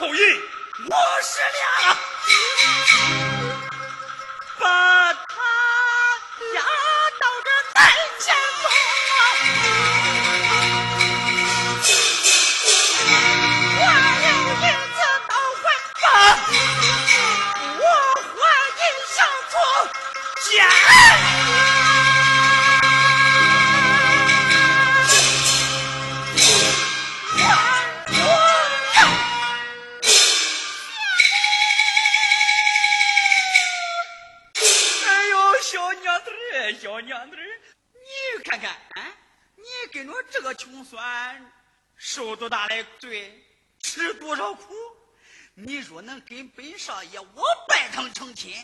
口音。五十两跟本少爷我拜堂成亲，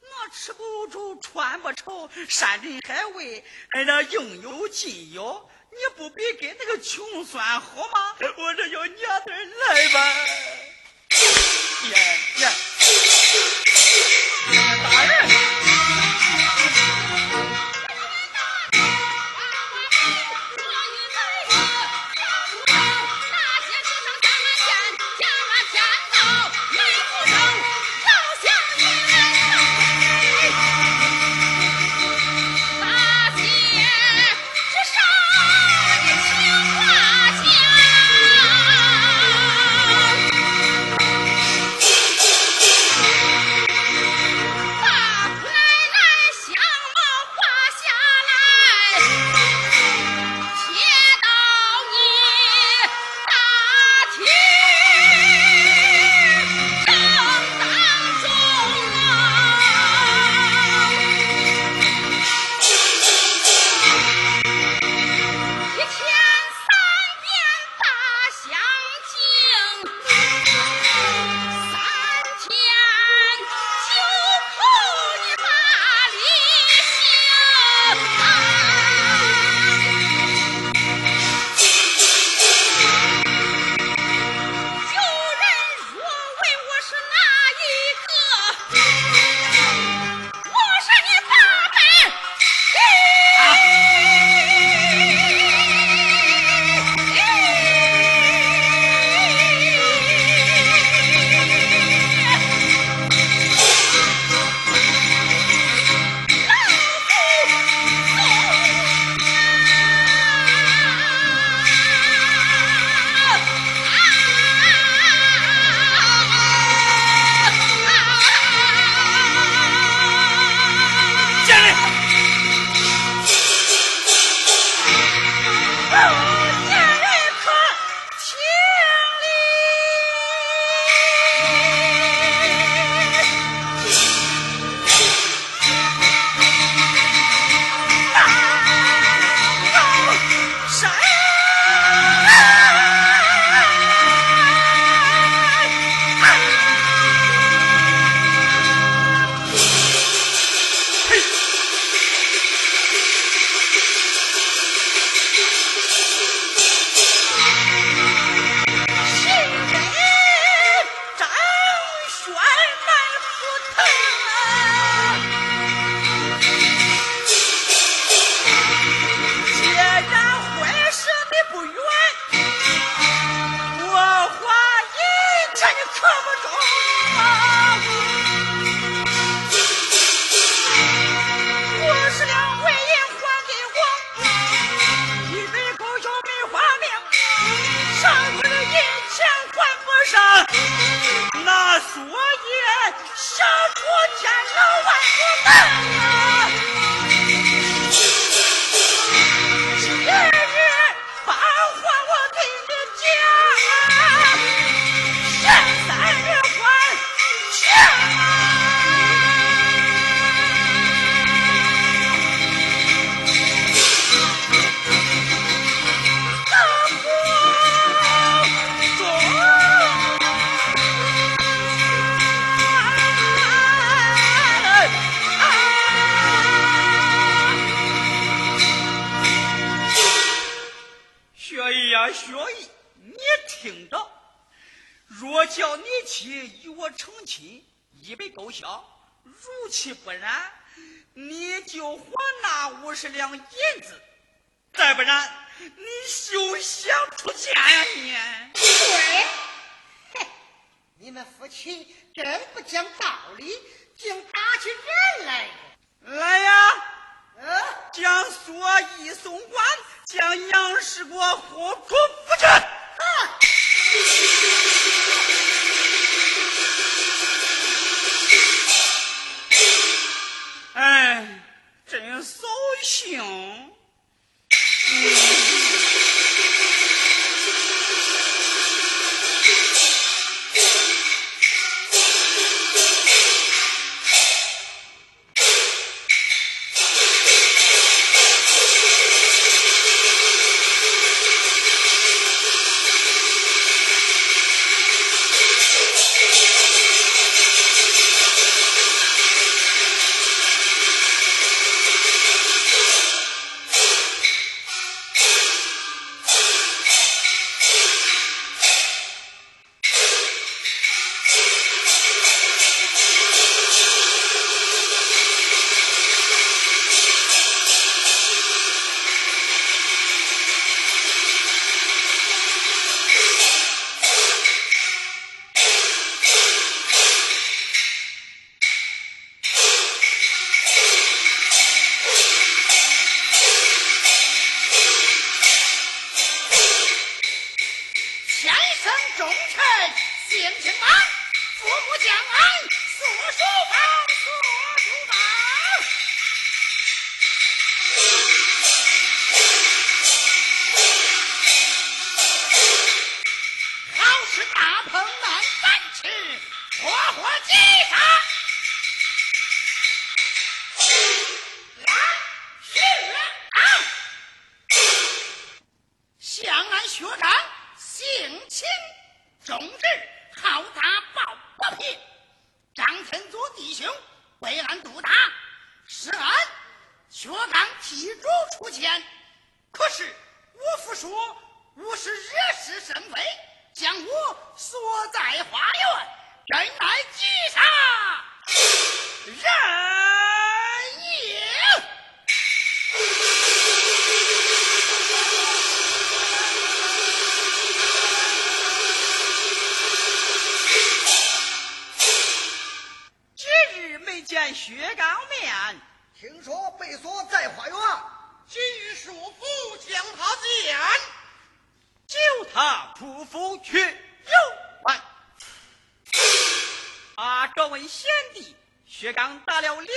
我吃不住，穿不愁，山珍海味，还，那应有尽有。你不比跟那个穷酸好吗？我这叫娘子来吧。乐意，你听着，若叫你妻与我成亲，一笔勾销；如其不然，你就还那五十两银子，再不然，你休想出家呀！你，你们夫妻真不讲道理，竟打起人来了！来呀！将所衣送官，将杨氏国活捉夫君。哎，真扫兴。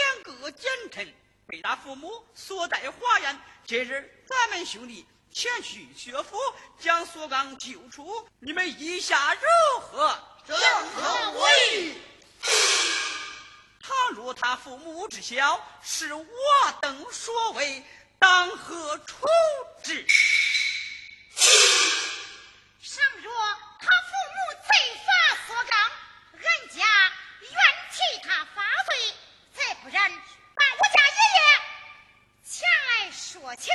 两个奸臣，被他父母锁在花园。今日咱们兄弟前去学府，将薛刚救出，你们意下如何？正合我意。倘若他父母知晓是我等所为，当何处置？倘若他父母罪发所纲，俺家愿替他发罪；再不然，把我家爷爷前来情，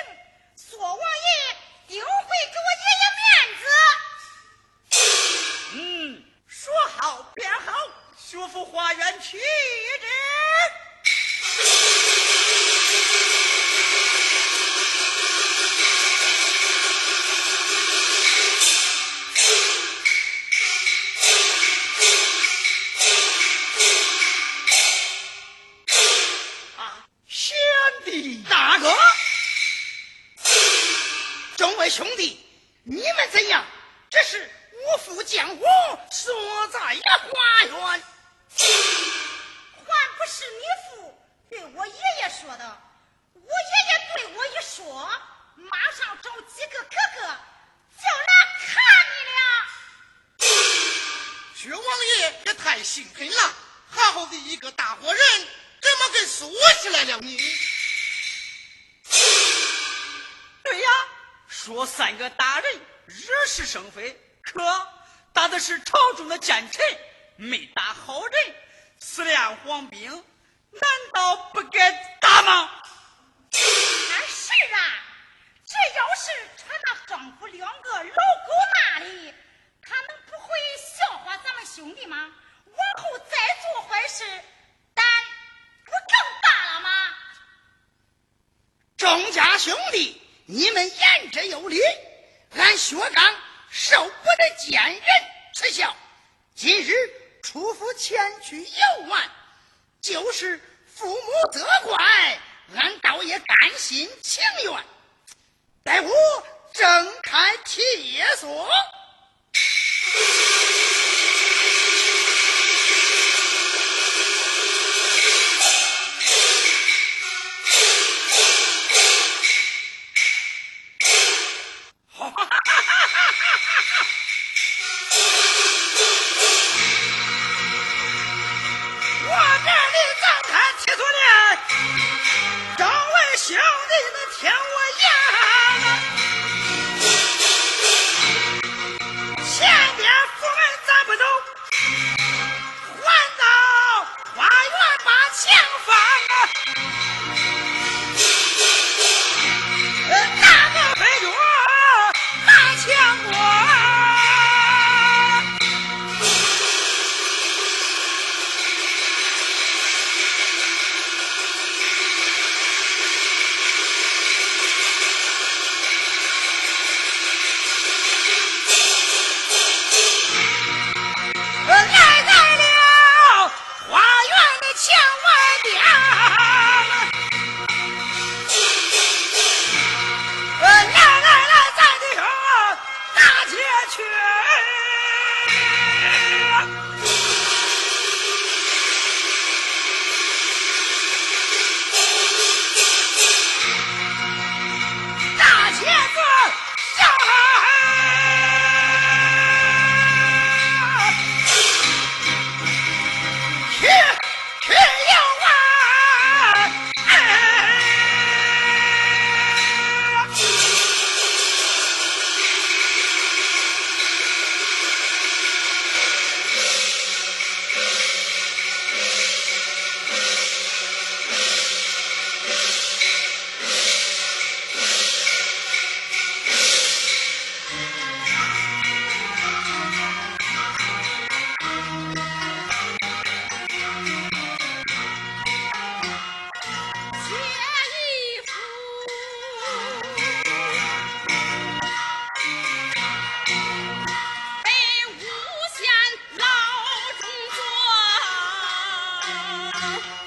索王爷定会给我爷爷面子。嗯，说好便好。学府花园去之。说三个大人惹是生非，可打的是朝中的奸臣。没打好人，四连黄兵，难道不该打吗？是啊，这要是传到庄府两个老狗那里，他们不会笑话咱们兄弟吗？往后再做坏事，胆不更大了吗？庄家兄弟，你们言之有理，俺薛刚受不得奸人耻笑，今日。出府前去游玩，就是父母责怪，俺倒也甘心情愿。待我睁开铁锁。Bye.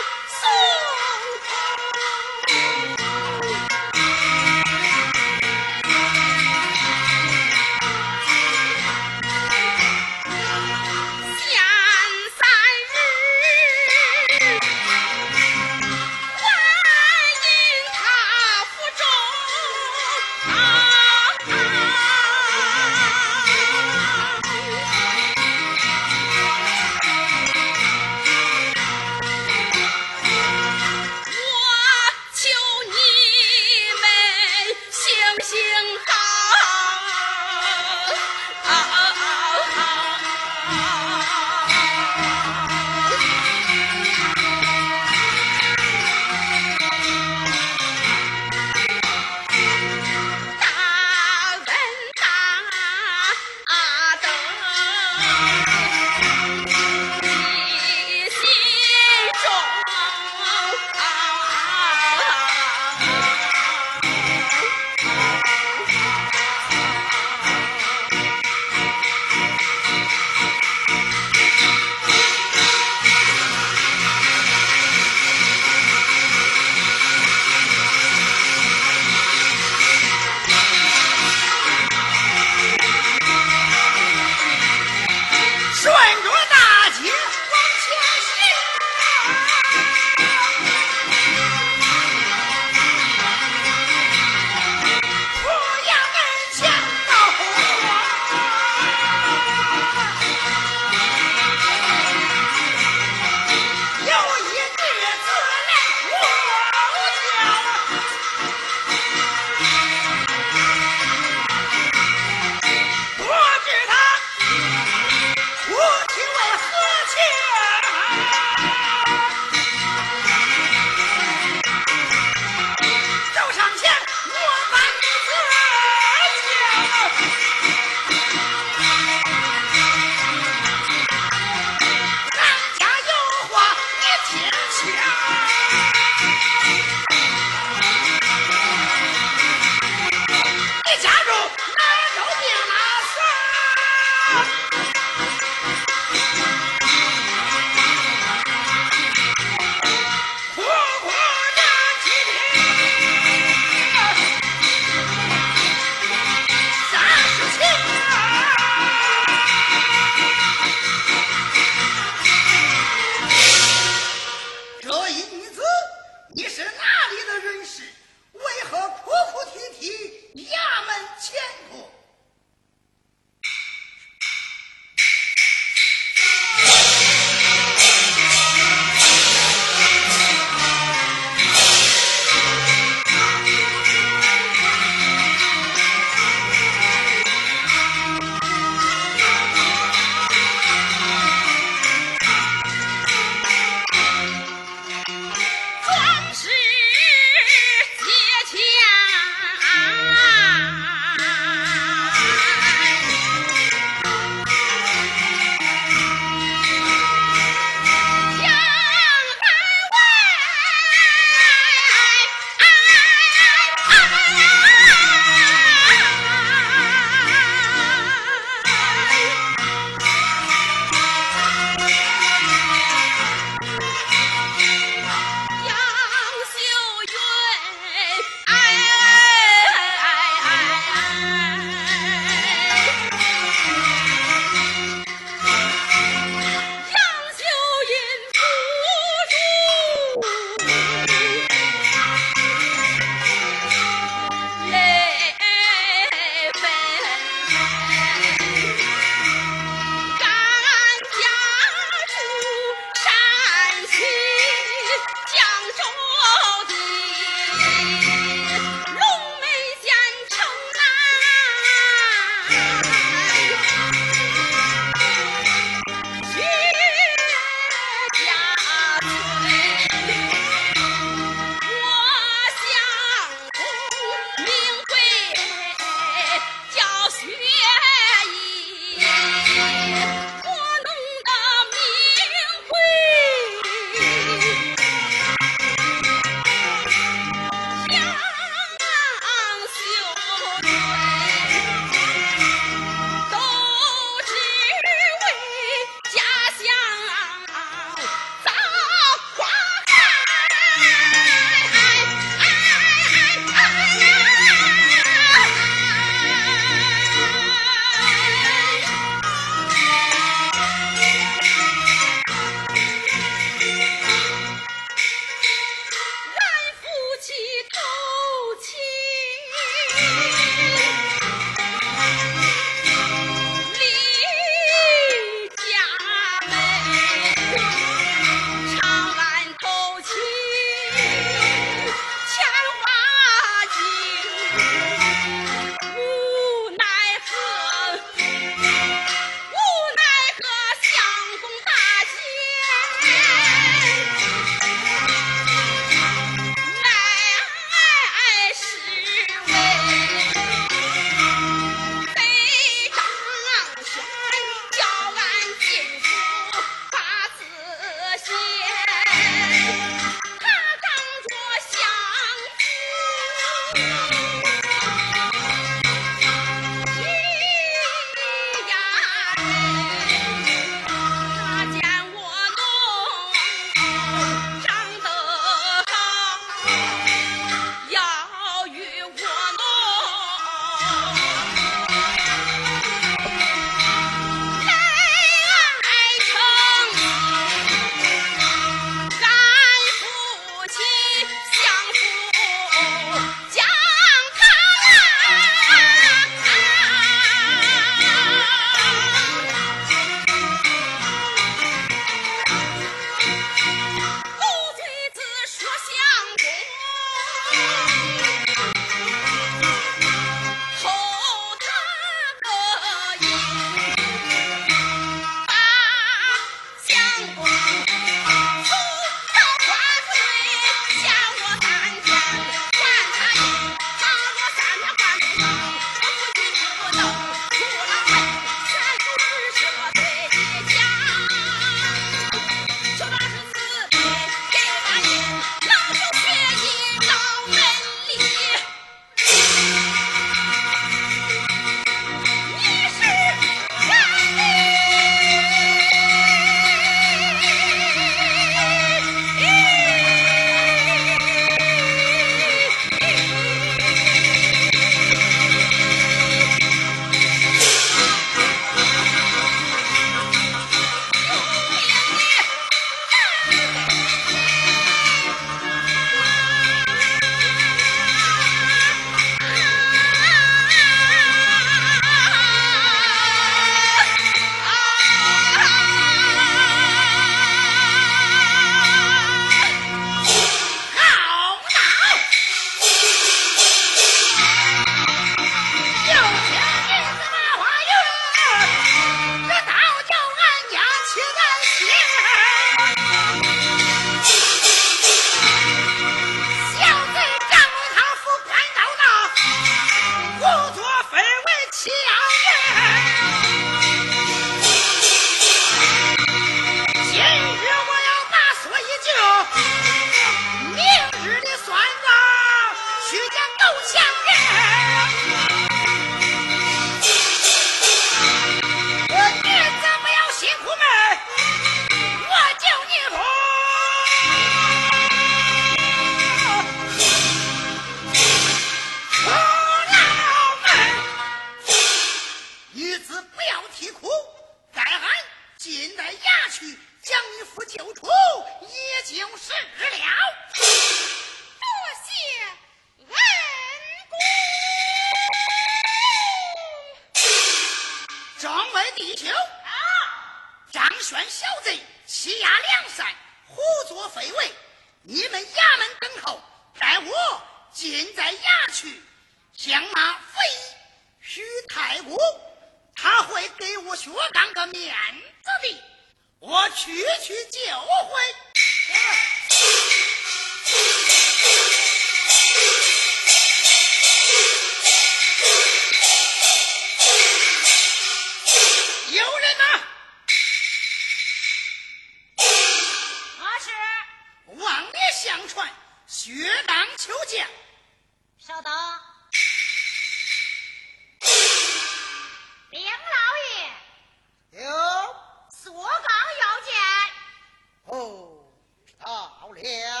我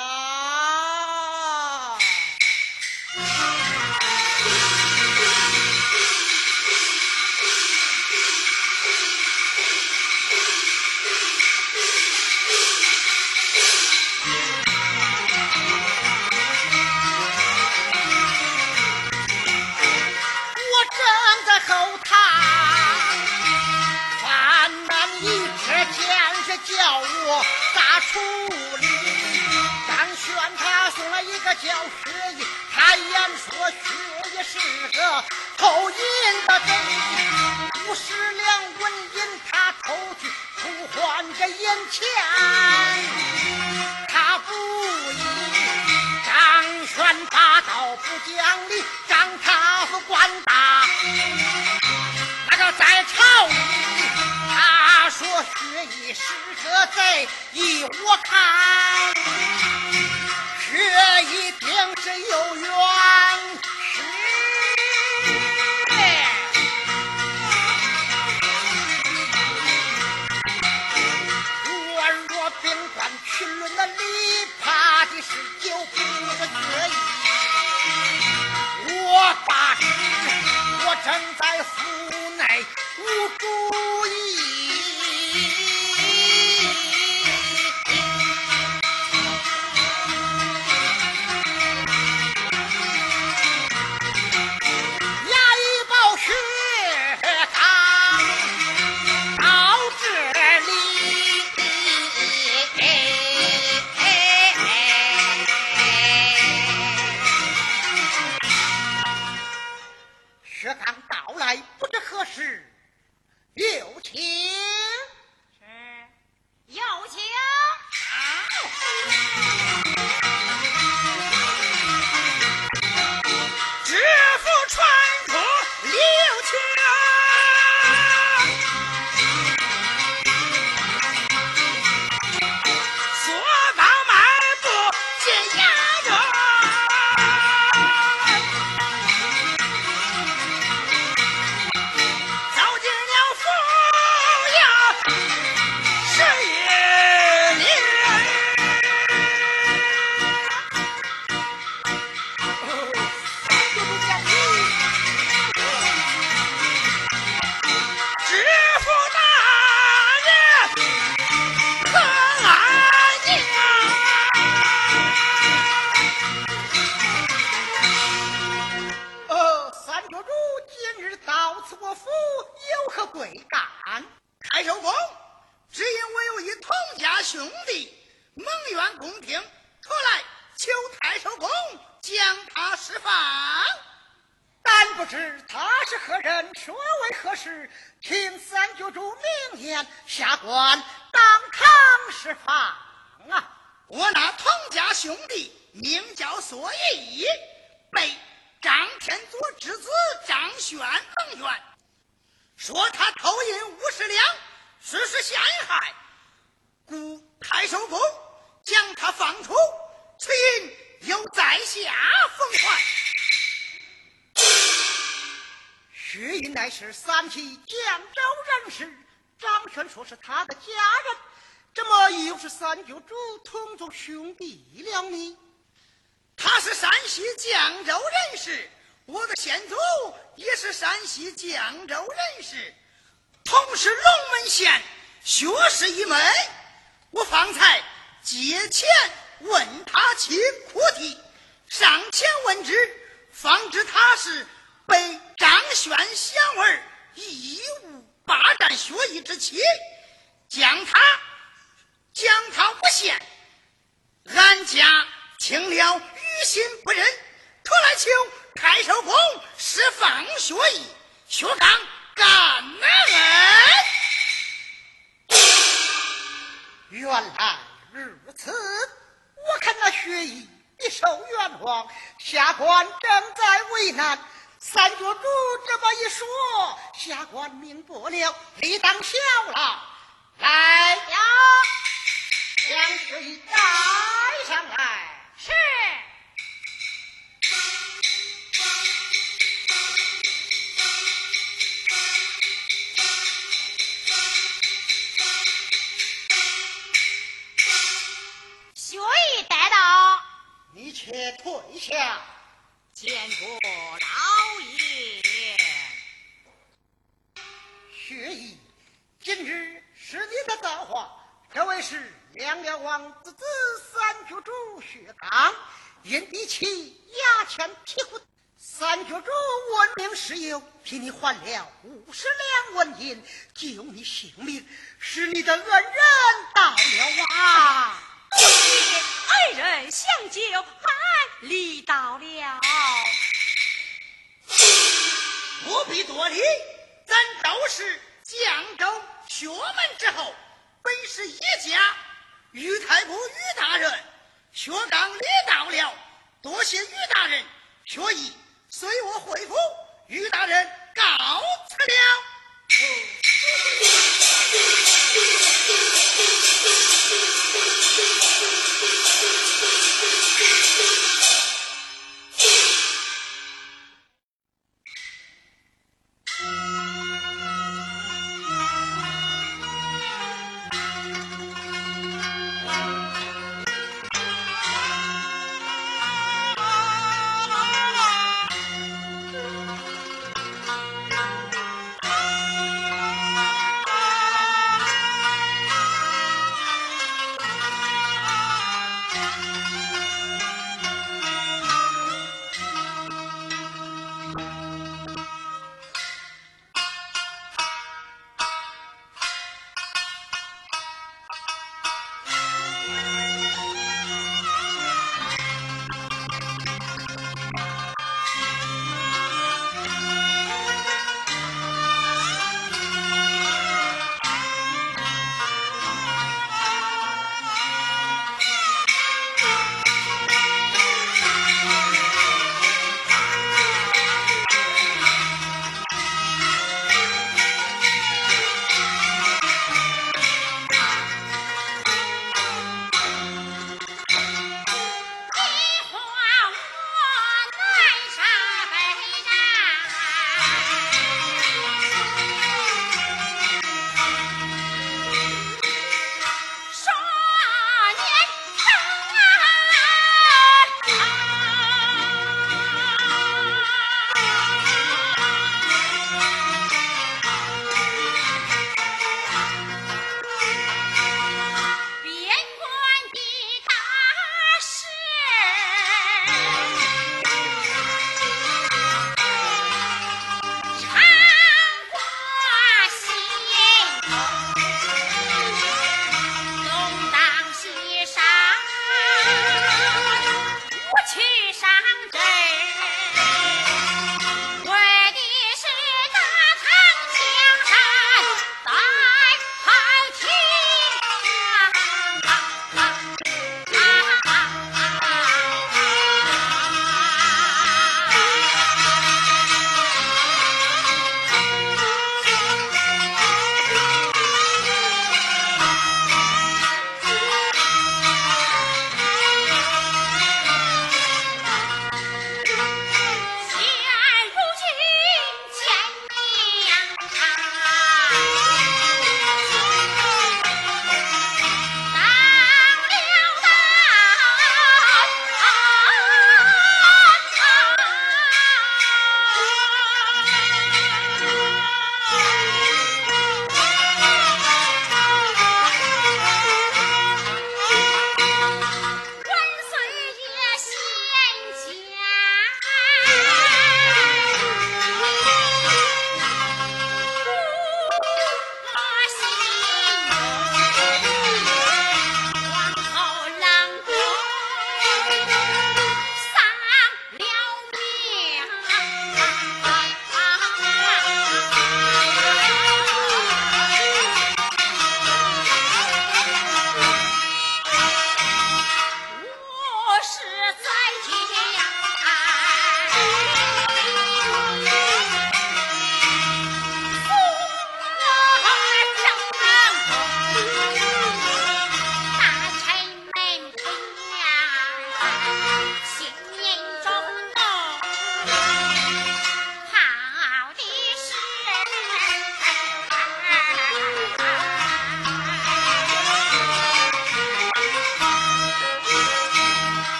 何事，请三舅主明言，下官当堂释放啊！我那同家兄弟名叫索义，被张天佐之子张轩蒙冤，说他偷银五十两，实施陷害，故太守公将他放出，此银又在下奉还。薛银乃是三旗江州人士，张轩说是他的家人，怎么又是三舅主同族兄弟了呢？他是山西绛州人士，我的先祖也是山西绛州人士，同是龙门县薛氏一门。我方才借钱问他其苦体，上前问之，方知他是被张轩祥儿义务霸占学艺之妻，将他将他诬陷，俺家听了于心不忍，特来求太守公释放学艺，薛刚感恩。原来如此，我看那学艺一受冤枉，下官正在为难。三舅主这么一说，下官明白了，理当笑了。来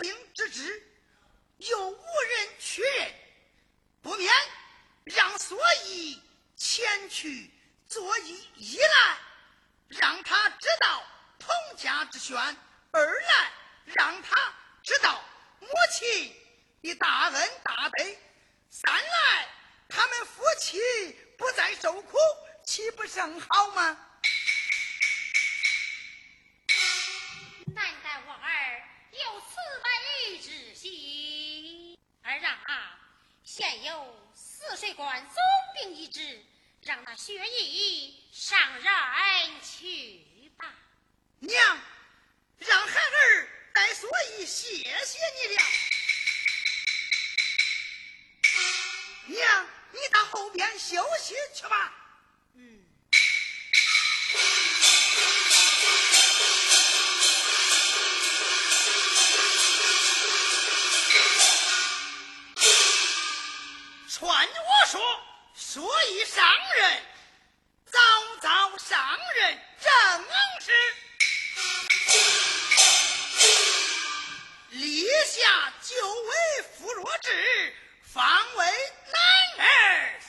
兵之职，又无人确认，不免让所义前去作揖一来，让他知道彭家之选；二来让他知道母亲的大恩大德；三来他们夫妻不再受苦，岂不甚好吗？儿啊，现有泗水关总兵一职，让那薛义上任去吧。娘，让孩儿带所以谢谢你了。娘，你到后边休息去吧。传我说，所以上任，早早上任正是，立下九位副弱智，方为男儿。